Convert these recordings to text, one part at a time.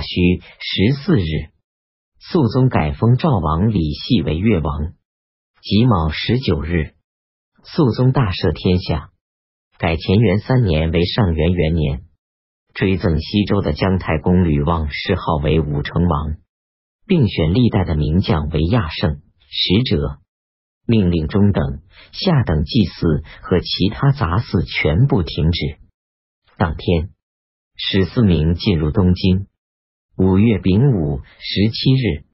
夏戌十四日，肃宗改封赵王李系为越王。己卯十九日，肃宗大赦天下，改乾元三年为上元元年，追赠西周的姜太公吕望谥号为武成王，并选历代的名将为亚圣使者，命令中等、下等祭祀和其他杂祀全部停止。当天，史思明进入东京。五月丙午十七日。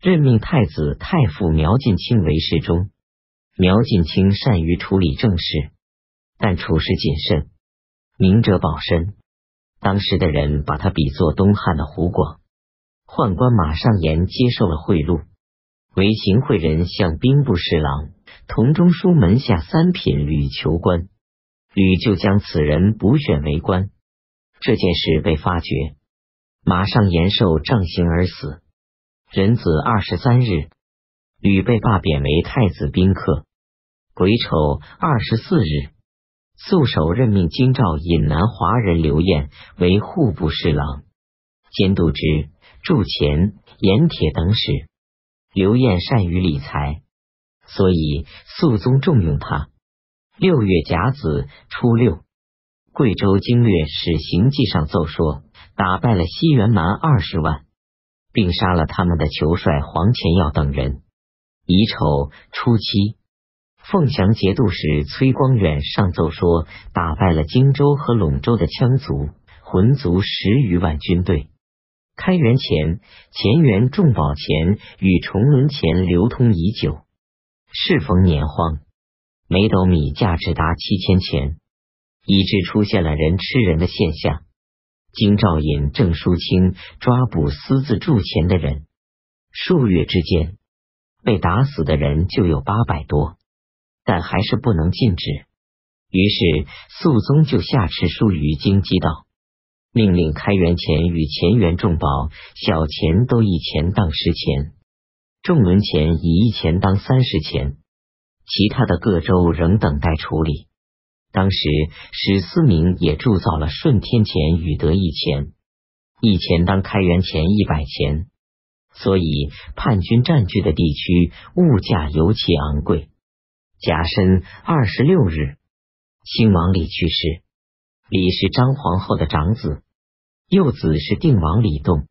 任命太子太傅苗晋卿为侍中。苗晋卿善于处理政事，但处事谨慎，明哲保身。当时的人把他比作东汉的胡广。宦官马上言接受了贿赂，为行贿人向兵部侍郎同中书门下三品吕求官，吕就将此人补选为官。这件事被发觉，马上延寿杖刑而死。壬子二十三日，吕被罢贬为太子宾客。癸丑二十四日，肃守任命京兆尹南华人刘晏为户部侍郎、监督之、铸钱、盐铁等使。刘晏善于理财，所以肃宗重用他。六月甲子初六，贵州经略使行记上奏说，打败了西元蛮二十万。并杀了他们的酋帅黄乾耀等人。乙丑初七，凤翔节度使崔光远上奏说，打败了荆州和陇州的羌族、浑族十余万军队。开元前，乾元重宝钱与重轮钱流通已久。适逢年荒，每斗米价值达七千钱，以致出现了人吃人的现象。京兆尹郑叔清抓捕私自铸钱的人，数月之间被打死的人就有八百多，但还是不能禁止。于是肃宗就下敕书于京畿道，命令开元钱与乾元重宝小钱都一钱当十钱，重轮钱以一钱当三十钱，其他的各州仍等待处理。当时史思明也铸造了顺天钱与德义钱，一钱当开元钱一百钱，所以叛军占据的地区物价尤其昂贵。甲申二十六日，兴王李去世，李是张皇后的长子，幼子是定王李栋。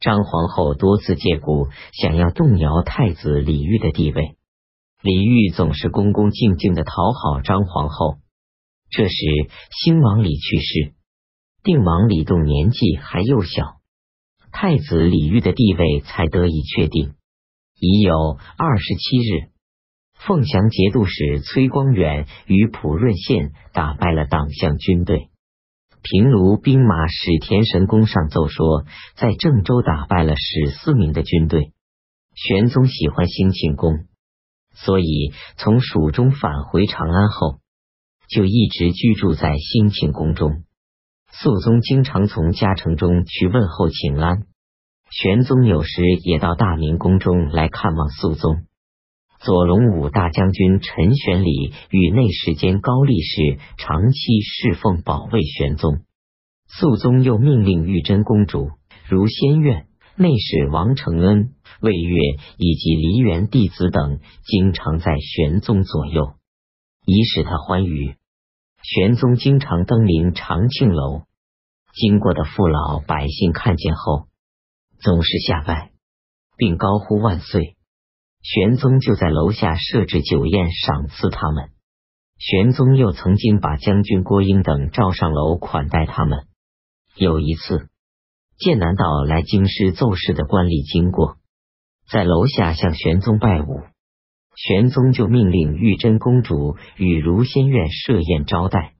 张皇后多次借故想要动摇太子李煜的地位，李煜总是恭恭敬敬的讨好张皇后。这时，兴王李去世，定王李栋年纪还幼小，太子李煜的地位才得以确定。已有二十七日，凤翔节度使崔光远于普润县打败了党项军队。平卢兵马使田神公上奏说，在郑州打败了史思明的军队。玄宗喜欢兴庆宫，所以从蜀中返回长安后。就一直居住在兴庆宫中。肃宗经常从嘉诚中去问候请安，玄宗有时也到大明宫中来看望肃宗。左龙武大将军陈玄礼与内侍监高力士长期侍奉保卫玄宗。肃宗又命令玉真公主、如仙苑、内侍王承恩、魏月以及梨园弟子等，经常在玄宗左右，以使他欢愉。玄宗经常登临长庆楼，经过的父老百姓看见后，总是下拜，并高呼万岁。玄宗就在楼下设置酒宴赏赐他们。玄宗又曾经把将军郭英等召上楼款待他们。有一次，剑南道来京师奏事的官吏经过，在楼下向玄宗拜舞。玄宗就命令玉贞公主与如仙院设宴招待。